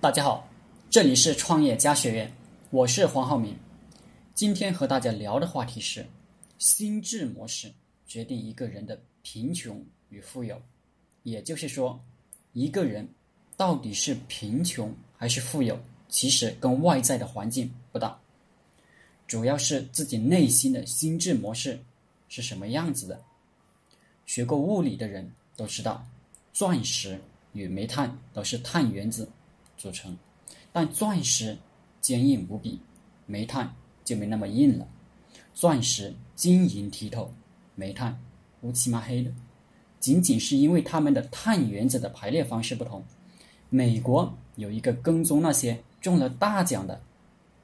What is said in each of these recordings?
大家好，这里是创业家学院，我是黄浩明。今天和大家聊的话题是：心智模式决定一个人的贫穷与富有。也就是说，一个人到底是贫穷还是富有，其实跟外在的环境不大，主要是自己内心的心智模式是什么样子的。学过物理的人都知道，钻石与煤炭都是碳原子。组成，但钻石坚硬无比，煤炭就没那么硬了。钻石晶莹剔透，煤炭乌漆嘛黑的。仅仅是因为它们的碳原子的排列方式不同。美国有一个跟踪那些中了大奖的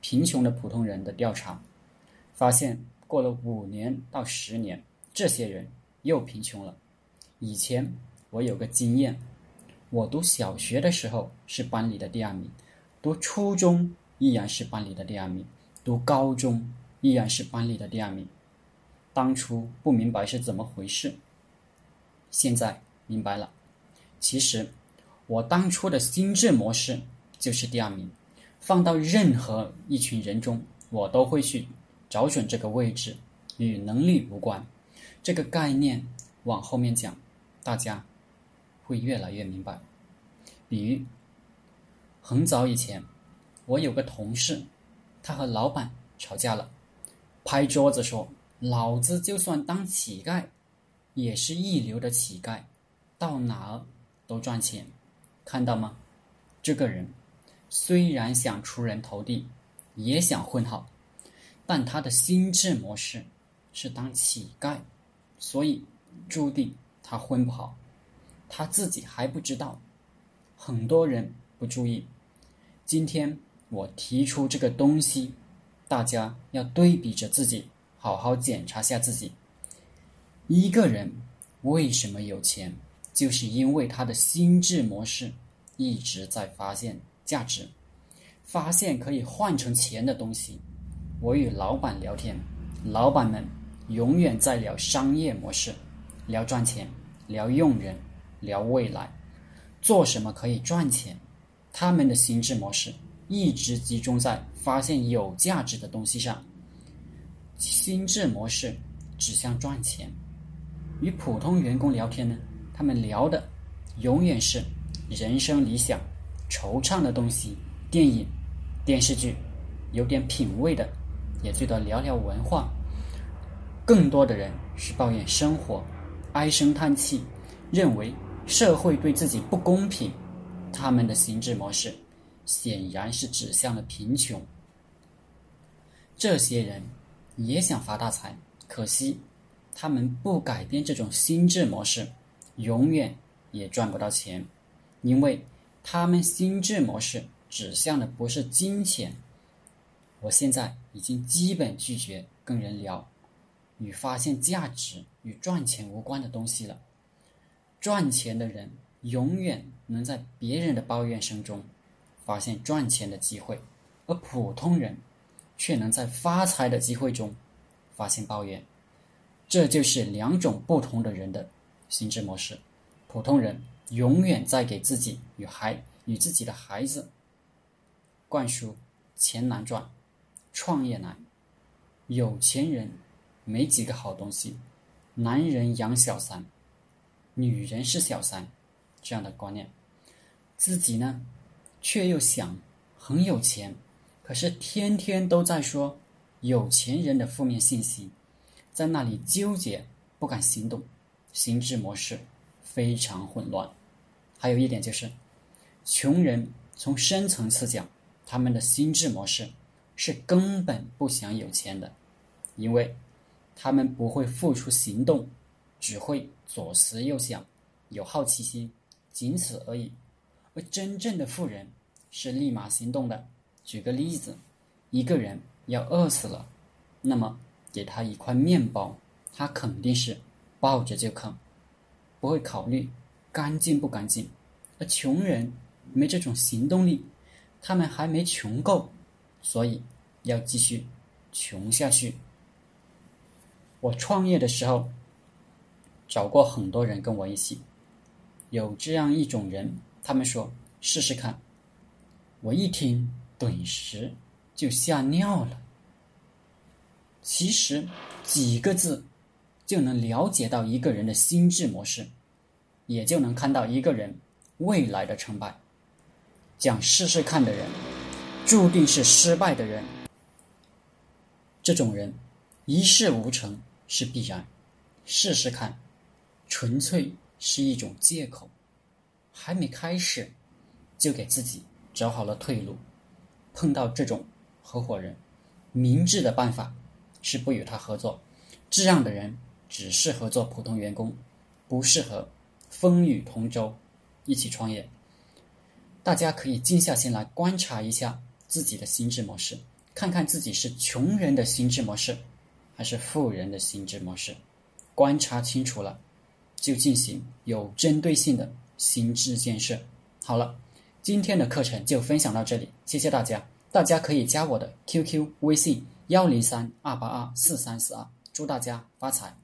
贫穷的普通人的调查，发现过了五年到十年，这些人又贫穷了。以前我有个经验。我读小学的时候是班里的第二名，读初中依然是班里的第二名，读高中依然是班里的第二名。当初不明白是怎么回事，现在明白了。其实我当初的心智模式就是第二名，放到任何一群人中，我都会去找准这个位置，与能力无关。这个概念往后面讲，大家。会越来越明白。比如，很早以前，我有个同事，他和老板吵架了，拍桌子说：“老子就算当乞丐，也是一流的乞丐，到哪儿都赚钱。”看到吗？这个人虽然想出人头地，也想混好，但他的心智模式是当乞丐，所以注定他混不好。他自己还不知道，很多人不注意。今天我提出这个东西，大家要对比着自己，好好检查下自己。一个人为什么有钱，就是因为他的心智模式一直在发现价值，发现可以换成钱的东西。我与老板聊天，老板们永远在聊商业模式，聊赚钱，聊用人。聊未来，做什么可以赚钱？他们的心智模式一直集中在发现有价值的东西上，心智模式指向赚钱。与普通员工聊天呢，他们聊的永远是人生理想、惆怅的东西，电影、电视剧，有点品味的，也最多聊聊文化。更多的人是抱怨生活，唉声叹气，认为。社会对自己不公平，他们的心智模式显然是指向了贫穷。这些人也想发大财，可惜他们不改变这种心智模式，永远也赚不到钱，因为他们心智模式指向的不是金钱。我现在已经基本拒绝跟人聊与发现价值与赚钱无关的东西了。赚钱的人永远能在别人的抱怨声中发现赚钱的机会，而普通人却能在发财的机会中发现抱怨。这就是两种不同的人的心智模式。普通人永远在给自己与孩与自己的孩子灌输钱难赚、创业难、有钱人没几个好东西、男人养小三。女人是小三，这样的观念，自己呢，却又想很有钱，可是天天都在说有钱人的负面信息，在那里纠结不敢行动，心智模式非常混乱。还有一点就是，穷人从深层次讲，他们的心智模式是根本不想有钱的，因为他们不会付出行动。只会左思右想，有好奇心，仅此而已。而真正的富人是立马行动的。举个例子，一个人要饿死了，那么给他一块面包，他肯定是抱着就啃，不会考虑干净不干净。而穷人没这种行动力，他们还没穷够，所以要继续穷下去。我创业的时候。找过很多人跟我一起，有这样一种人，他们说试试看，我一听，顿时就吓尿了。其实几个字就能了解到一个人的心智模式，也就能看到一个人未来的成败。讲试试看的人，注定是失败的人。这种人一事无成是必然，试试看，纯粹是一种借口，还没开始就给自己找好了退路。碰到这种合伙人，明智的办法。是不与他合作，这样的人只适合做普通员工，不适合风雨同舟一起创业。大家可以静下心来观察一下自己的心智模式，看看自己是穷人的心智模式，还是富人的心智模式。观察清楚了，就进行有针对性的心智建设。好了，今天的课程就分享到这里，谢谢大家。大家可以加我的 QQ 微信。幺零三二八二四三四二，祝大家发财！